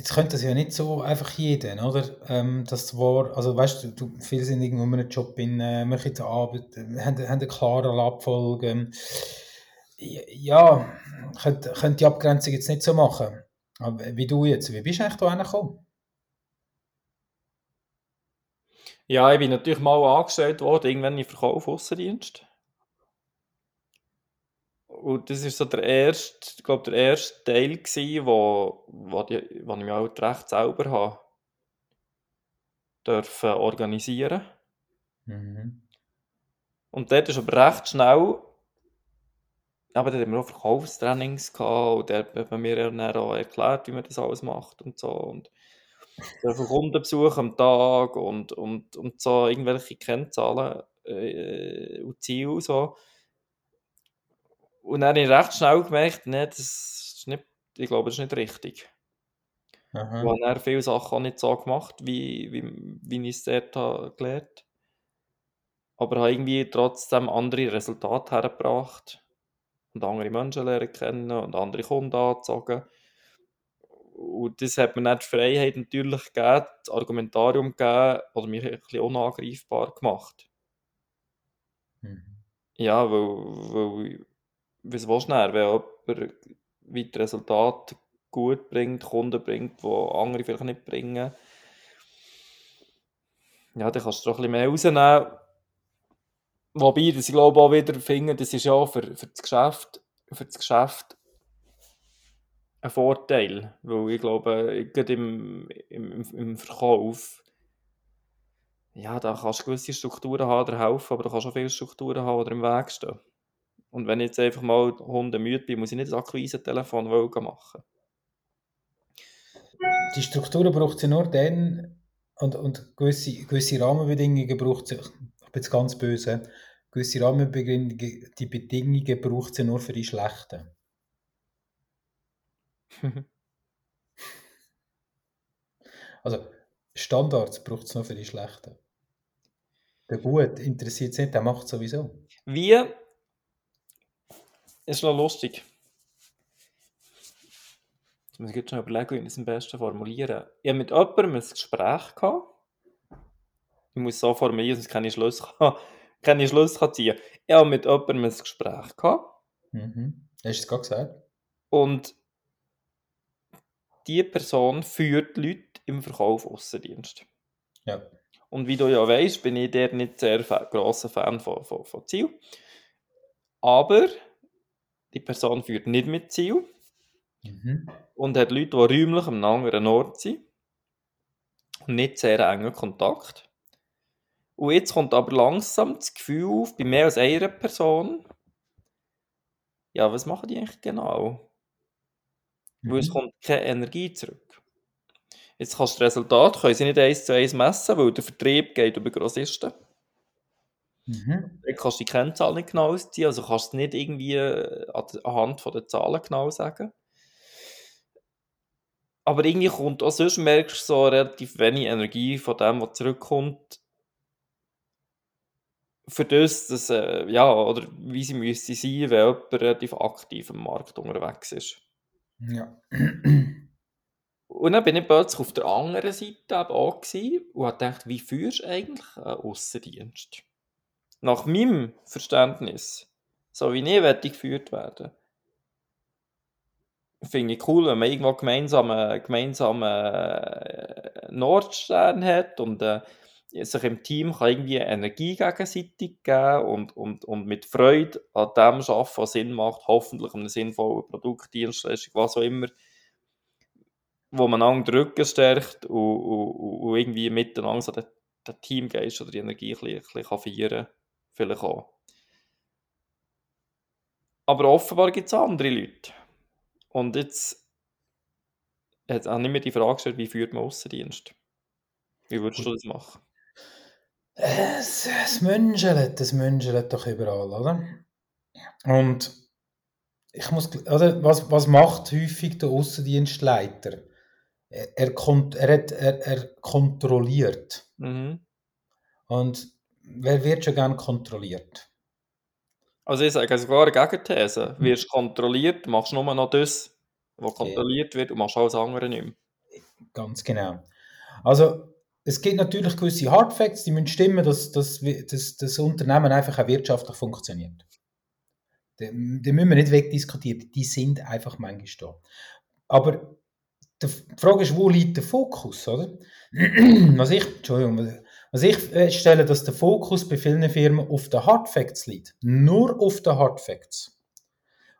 Jetzt könnte das ja nicht so einfach jeden, oder? Ähm, das war, also weißt du, du viele sind irgendwo in einem Job in, äh, machen die Arbeit, äh, haben, haben eine klare Abfolge. Ähm, ja, könnte, könnte die Abgrenzung jetzt nicht so machen. Aber wie du jetzt, wie bist du eigentlich da hingekommen? Ja, ich bin natürlich mal angestellt worden, irgendwann im Verkauf, Aussendienst. Und das war so der erste, ich glaube, der erste Teil, gewesen, wo, wo, die, wo ich mich halt recht selber habe dürfen organisieren. Mhm. Und dort ist aber recht schnell, aber dort haben wir auch Verkaufstrainings gehabt und der hat mir dann auch erklärt, wie man das alles macht und so. Und dürfen Kundenbesuch am Tag und, und, und so irgendwelche Kennzahlen äh, und Ziele so. Und dann habe ich recht schnell gemerkt, nee, das ist nicht, ich glaube, das ist nicht richtig. Aha. Ich habe viele Sachen auch nicht so gemacht, wie, wie, wie ich es dort habe gelernt Aber habe irgendwie trotzdem andere Resultate hergebracht und andere Menschen lernen kennen und andere Kunden angezogen. Und das hat mir dann die Freiheit natürlich gegeben, das Argumentarium gegeben oder mich ein bisschen unangreifbar gemacht. Mhm. Ja, weil, weil was willst du dann, wenn jemand das Resultat gut bringt, Kunden bringt, die andere vielleicht nicht bringen, ja, dann kannst du doch ein bisschen mehr rausnehmen. Wobei, das ich glaube auch wieder finde, das ist ja für, für das Geschäft, für das Geschäft ein Vorteil, weil ich glaube, gerade im, im, im Verkauf, ja, da kannst du gewisse Strukturen haben, die helfen, aber du kannst auch viele Strukturen haben, die im Weg stehen. Und wenn ich jetzt einfach mal Hunde müde bin, muss ich nicht das Akquise-Telefon machen. Die Strukturen braucht sie nur dann und, und gewisse, gewisse Rahmenbedingungen braucht sie, ich bin jetzt ganz böse, gewisse Rahmenbedingungen, die Bedingungen braucht sie nur für die schlechten. also Standards braucht es nur für die schlechten. Der Gut interessiert es nicht, der macht sowieso. Wie ist noch lustig. Jetzt muss ich jetzt schon überlegen, wie ich das am besten formulieren. Ich habe mit jemandem ein Gespräch gehabt. Ich muss so formulieren, sonst keine Schluss, keine Schluss ziehen Ich habe mit jemandem ein Gespräch gehabt. Mhm. Hast du es gerade gesagt? Und diese Person führt Leute im Verkauf Aussendienst. Ja. Und wie du ja weißt, bin ich der nicht sehr grosser Fan von, von, von Ziel. Aber die Person führt nicht mit Ziel Mhm. und hat Leute, die räumlich am anderen Ort sind und nicht sehr engen Kontakt. Und jetzt kommt aber langsam das Gefühl auf, bei mehr als einer Person, ja, was machen die eigentlich genau? Weil es Mhm. kommt keine Energie zurück. Jetzt kannst du das Resultat können sie nicht eins zu eins messen, weil der Vertrieb geht über Grossisten. Mhm. Dann kannst du die Kennzahl nicht genau ausziehen, also kannst du nicht irgendwie äh, anhand von der Zahlen genau sagen. Aber irgendwie kommt auch sonst merkst du so relativ wenig Energie von dem, was zurückkommt. Für das, dass, äh, ja, oder wie sie müsste sein, wenn jemand relativ aktiv am Markt unterwegs ist. Ja. Und dann bin ich plötzlich auf der anderen Seite eben auch gewesen und habe gedacht, wie führst du eigentlich einen Aussendienst? Nach meinem Verständnis, so wie ich möchte geführt werden, finde ich cool, wenn man irgendwo gemeinsam einen gemeinsamen äh, Nordstern hat und äh, sich im Team kann irgendwie Energie gegenseitig geben und, und, und mit Freude an dem arbeiten, was Sinn macht, hoffentlich einem sinnvollen Produkt, Dienstleistung, was auch immer, wo man einander den Rücken stärkt und, und, und irgendwie miteinander so den, den Teamgeist oder die Energie ein bisschen, ein bisschen feiern kann. Vielleicht auch. Aber offenbar gibt es andere Leute. Und jetzt hat auch nicht mehr die Frage gestellt, wie führt man Aussendienst? Wie würdest du das machen? Es, es menschelt, es menschelt doch überall, oder? Und ich muss, oder, was, was macht häufig der Außendienstleiter? Er, er, kont er, hat, er, er kontrolliert. Mhm. Und wer wird schon gern kontrolliert? Also ich sage sogar eine Gegenthese. Wirst kontrolliert, machst nur noch das, was kontrolliert wird und machst alles andere nicht mehr. Ganz genau. Also es gibt natürlich gewisse Hard Facts, die müssen stimmen, dass, dass, dass das Unternehmen einfach auch wirtschaftlich funktioniert. Die, die müssen wir nicht wegdiskutieren, die sind einfach manchmal da. Aber die Frage ist, wo liegt der Fokus, oder? Was ich, Entschuldigung, was ich feststelle, dass der Fokus bei vielen Firmen auf den Hard Facts liegt. Nur auf den Hard Facts.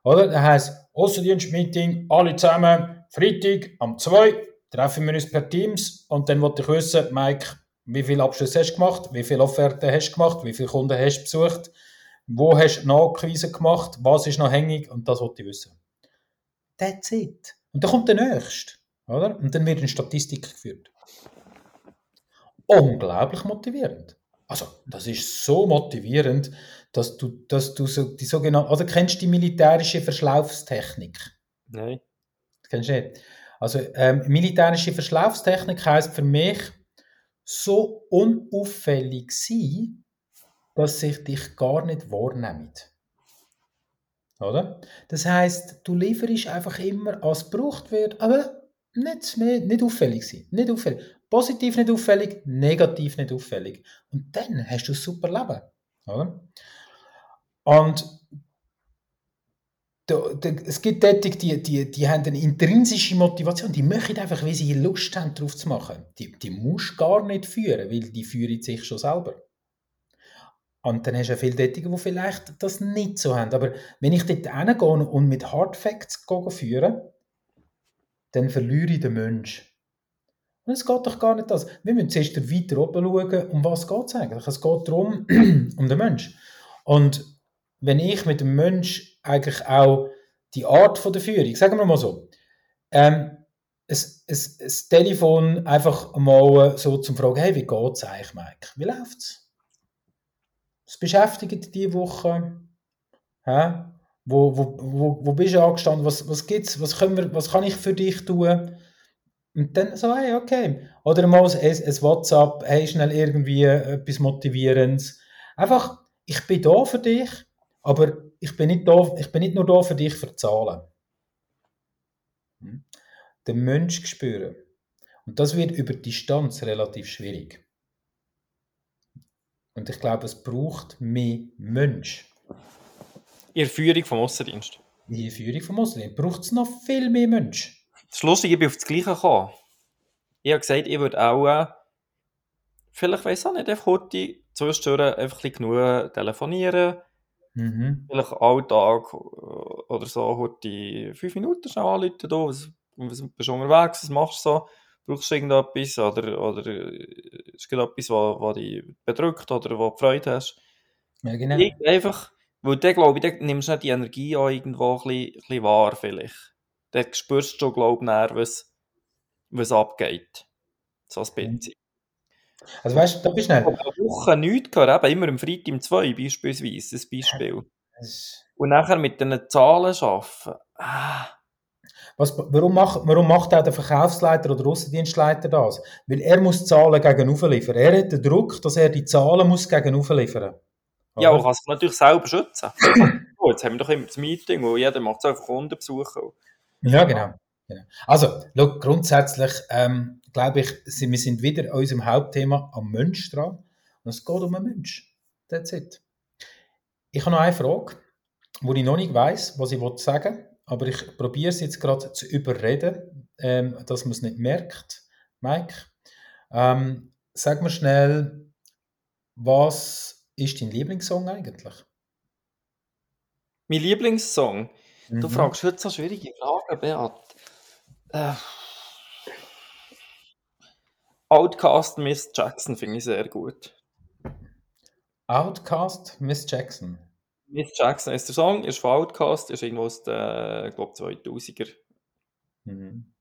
Oder? Das heisst, Außendienstmeeting, alle zusammen, Freitag am 2 treffen wir uns per Teams und dann wollte ich wissen, Mike, wie viele Abschlüsse hast du gemacht, wie viele Offerten hast du gemacht, wie viele Kunden hast du besucht, wo hast du Nachweise gemacht, was ist noch hängig und das wollte ich wissen. That's it. Und dann kommt der Nächste, oder? Und dann wird eine Statistik geführt. Unglaublich motivierend. Also, das ist so motivierend, dass du, dass du so die sogenannte, oder kennst du die militärische Verschlaufstechnik? Nein. kennst du nicht? Also ähm, militärische Verschlaufstechnik heißt für mich so unauffällig sein, dass sich dich gar nicht wahrnimmt. Oder? Das heißt, du lieferst einfach immer, als gebraucht wird, aber nicht, mehr, nicht auffällig sein. Nicht auffällig. Positiv nicht auffällig, negativ nicht auffällig. Und dann hast du ein super Leben. Oder? Und es gibt Tätig, die, die, die haben eine intrinsische Motivation, die möchten einfach, weil sie Lust haben, darauf zu machen. Die, die musst gar nicht führen, weil die führen sich schon selber. Und dann hast du ja viele Tätige, die vielleicht das nicht so haben. Aber wenn ich dort hingehe und mit Hard Facts führe, dann verliere ich den Menschen. Und es geht doch gar nicht das. Wir müssen zuerst weiter oben schauen, um was geht es eigentlich. Es geht darum, um den Mensch. Und wenn ich mit dem Mensch eigentlich auch die Art von der Führung, sagen wir mal so, ähm, ein, ein, ein Telefon einfach mal so zum Fragen, hey, wie geht es eigentlich, Mike? Wie läuft's? Was beschäftigt dich diese Woche? Hä? Wo, wo, wo, wo bist du angestanden? Was, was gibt's? Was, können wir, was kann ich für dich tun? Und dann so, hey, okay. Oder mal ein, ein WhatsApp, hey, schnell irgendwie etwas Motivierendes. Einfach, ich bin da für dich aber ich bin nicht, da, ich bin nicht nur da für dich für Zahlen. Hm? Den Mensch spüren. Und das wird über Distanz relativ schwierig. Und ich glaube, es braucht mehr Mensch. In der Führung vom Aussendienst. In der Führung vom Aussendienst braucht es noch viel mehr Mensch. Das ist lustig, ich bin auf das Gleiche gekommen. Ich habe gesagt, ich würde auch, äh, vielleicht weiß ich auch nicht, einfach heute zwischendurch einfach ein genug telefonieren, Mhm. Vielleicht Alltag äh, oder so, heute fünf Minuten schnell anrufen, da, was, was bist du unterwegs, was machst du so, brauchst du irgendetwas oder, oder ist etwas, was, was dich bedrückt oder wo du Freude hast. Ja, genau. Ich einfach, weil dann glaube ich, dann nimmst du nicht die Energie auch irgendwo ein bisschen, ein bisschen wahr vielleicht. Dann spürst du schon, glaube ich, was, was abgeht. So ein bisschen. Also weißt du, da bist du Ich habe eine Woche nichts gehört, eben immer am Freitag im 2 beispielsweise, ein Beispiel. Und nachher mit den Zahlen arbeiten. Ah. Was, warum, macht, warum macht auch der Verkaufsleiter oder Aussendienstleiter das? Weil er muss Zahlen gegenüber liefern. Er hat den Druck, dass er die Zahlen muss gegenüber liefern muss. Ja, aber kann sich natürlich selber schützen. oh, jetzt haben wir doch immer das Meeting, wo jeder macht einfach Kundenbesuche. Ja, genau. genau. Also, look, grundsätzlich ähm, glaube ich, wir sind wieder an unserem Hauptthema am Mensch dran. Und es geht um einen Mensch. That's it. Ich habe noch eine Frage, wo ich noch nicht weiß, was ich sagen will, aber ich probiere es jetzt gerade zu überreden, ähm, dass man es nicht merkt. Mike, ähm, sag mir schnell, was ist dein Lieblingssong eigentlich? Mein Lieblingssong? Mhm. Du fragst heute so schwierige Fragen, Beat. Äh, Outcast Miss Jackson finde ich sehr gut. Outcast Miss Jackson. Miss Jackson ist der Song, ist von Outcast, ist irgendwo aus den, glaube 2000er. Mhm.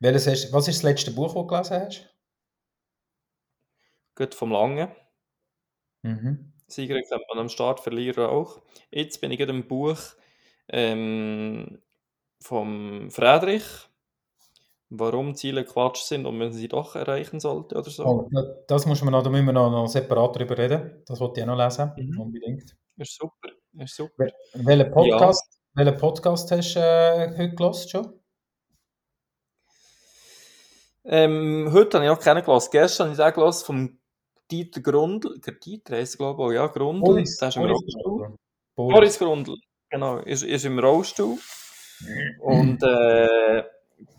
Welches hast, was ist das letzte Buch, das du gelesen hast? Gut vom Langen. Mhm. Sieger kennt man am Start, Verlierer auch. Jetzt bin ich in einem Buch ähm, vom Friedrich, warum Ziele Quatsch sind und man sie doch erreichen sollte oder so. Oh, das muss man noch, da müssen wir noch, noch separat darüber reden. Das wollte ich auch noch lesen, Mhm. unbedingt. Ist super, ist super. Wel- Welchen Podcast, welchen Podcast hast du äh, heute gelost schon? Ähm, heute habe ich auch keinen gelassen. Gestern habe ich den gelassen vom Dieter Grundl. Der Dieter heisst er, glaube ich, auch, ja, Grundl. Boris, Der ist im Boris, Rollstuhl. Boris. Boris Grundl, genau, ist, ist im Rollstuhl. Und äh,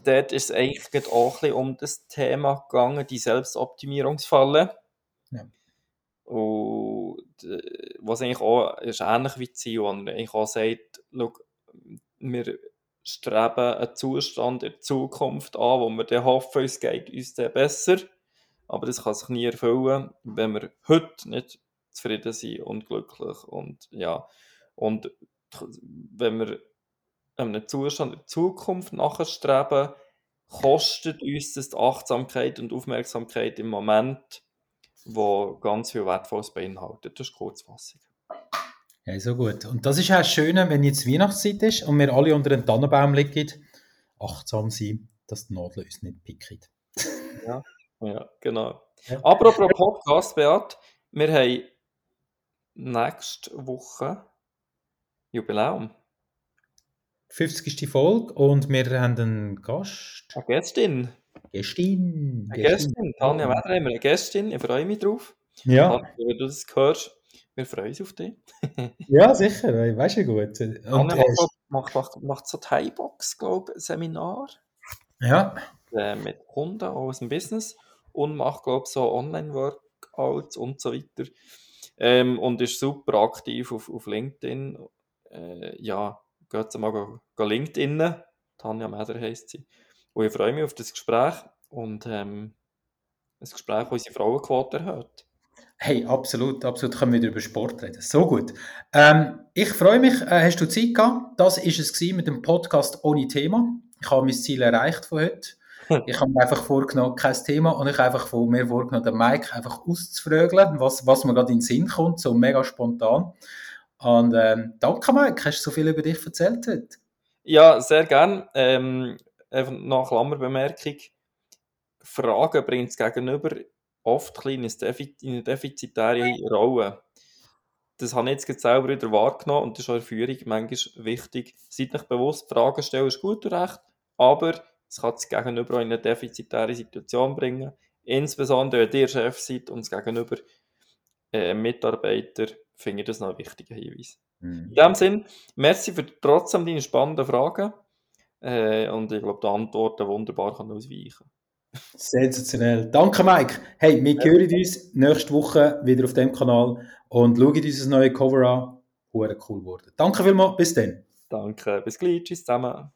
dort ist es eigentlich auch ein um das Thema gegangen, die Selbstoptimierungsfalle. Ja. Und äh, was eigentlich auch ist ähnlich wie Ziel, wo er eigentlich auch sagt, schau, wir streben einen Zustand in der Zukunft an, wo wir dann hoffen, es geht uns dann besser. Aber das kann sich nie erfüllen, wenn wir heute nicht zufrieden sind und glücklich. Und ja, und wenn wir einem Zustand in der Zukunft nachstreben, kostet uns das die Achtsamkeit und Aufmerksamkeit im Moment, wo ganz viel Wertvolles beinhaltet. Das ist Kurzfassung. Ja, so gut. Und das ist auch das Schöne, wenn jetzt Weihnachtszeit ist und wir alle unter einem Tannenbaum liegen, achtsam sein, dass die Nadeln uns nicht picken. Ja, ja genau. Ja. Apropos Podcast, Beat, wir haben nächste Woche Jubiläum. 50. Folge und wir haben einen Gast. Eine Gästin. Gästin. Eine Gästin. Tanja Weder haben wir eine Gästin. Ich freue mich drauf. Ja, Tanja, wenn du das hörst, wir freuen uns auf dich. ja, sicher. Weißt du gut. Und, Tanja macht, so- macht, macht, macht so Thai-Box, glaube ich, Seminar ja, äh, mit Kunden aus dem Business und macht, glaube ich, so Online-Workouts und so weiter. Ähm, und ist super aktiv auf, auf LinkedIn. Äh, ja, geht mal go, go LinkedIn. Tanja Meder heisst sie. Und ich freue mich auf das Gespräch und ähm, ein Gespräch, das unsere Frauenquote erhöht. Hey, absolut, absolut. Können wir wieder über Sport reden. So gut. Ähm, ich freue mich. Äh, hast du Zeit gehabt? Das ist es mit dem Podcast ohne Thema. Ich habe mein Ziel erreicht von heute. Ich habe mir einfach vorgenommen, kein Thema, und ich habe einfach von mir vorgenommen, den Mike einfach auszufrögeln, was, was mir gerade in den Sinn kommt, so mega spontan. Und ähm, danke, Mike, hast du so viel über dich erzählt heute. Ja, sehr gern. Ähm, einfach noch Klammerbemerkung. Fragen bringt es gegenüber oft ein in eine defizitäre Rolle. Das habe ich jetzt gerade selber wieder wahrgenommen und das ist auch in der Führung manchmal wichtig. Seid euch bewusst, Fragen stellen ist gut und recht, aber es kann das Gegenüber auch in eine defizitäre Situation bringen. Insbesondere, wenn ihr Chef seid und das Gegenüber äh, Mitarbeiter, finde ich das noch ein wichtiger Hinweis. In dem Sinn, merci für trotzdem deine spannenden Fragen. Äh, und ich glaube, die Antworten wunderbar kann ausweichen. Sensationell. Danke, Mike. Hey, wir hören uns nächste Woche wieder auf dem Kanal und schauen uns das neue Cover an. Hure cool geworden. Danke vielmals. Bis dann. Danke, bis gleich, tschüss zusammen.